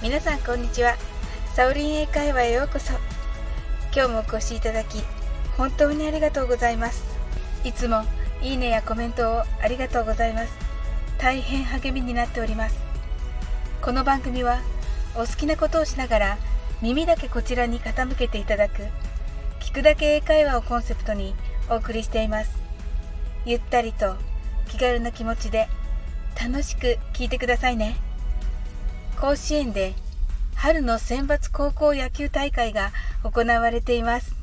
皆さんこんにちは。サオリン英会話へようこそ。今日もお越しいただき本当にありがとうございます。いつもいいねやコメントをありがとうございます。大変励みになっております。この番組はお好きなことをしながら耳だけこちらに傾けていただく聞くだけ英会話をコンセプトにお送りしています。ゆったりと気軽な気持ちで楽しく聞いてくださいね。甲子園で春の選抜高校野球大会が行われています。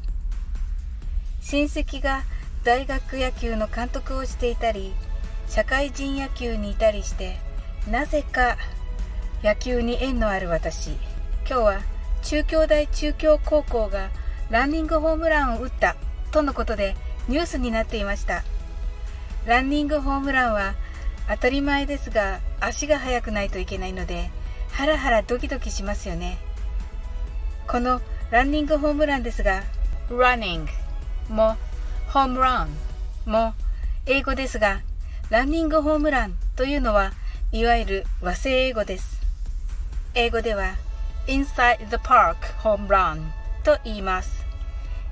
親戚が大学野球の監督をしていたり社会人野球にいたりしてなぜか野球に縁のある私。今日は中京大中京高校がランニングホームランを打ったとのことでニュースになっていました。ランニングホームランは当たり前ですが足が速くないといけないのでハラハラドキドキしますよね。このランニングホームランですが running もホームランも英語ですがランニングホームランというのはいわゆる和製英語です。英語では inside the park home run と言います。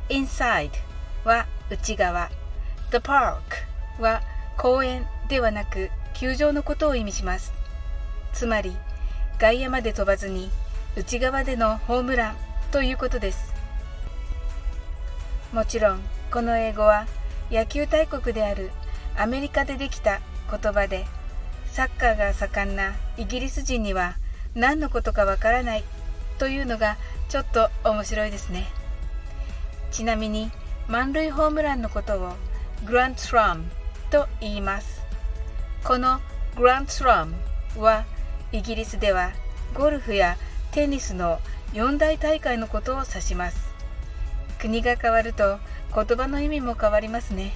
Inside は内側。The park は公園ではなく球場のことを意味します。つまり外野まで飛ばずに内側でのホームランということです。もちろんこの英語は野球大国であるアメリカでできた言葉でサッカーが盛んなイギリス人には何のことかわからないというのがちょっと面白いですね。ちなみに満塁ホームランのことをグラントラムと言います。このグラントラムはイギリスではゴルフやテニスの四大大会のことを指します。国が変わると言葉の意味も変わりますね。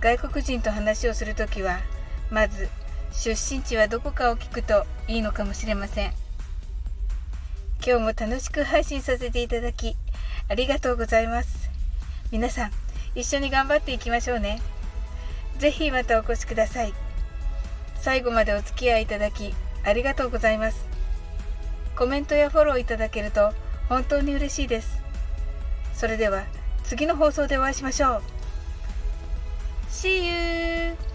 外国人と話をするときはまず出身地はどこかを聞くといいのかもしれません。今日も楽しく配信させていただきありがとうございます。皆さん一緒に頑張っていきましょうね。是非またお越しください。最後までお付き合いいただきありがとうございます。コメントやフォローいただけると本当に嬉しいです。それでは次の放送でお会いしましょう。See you!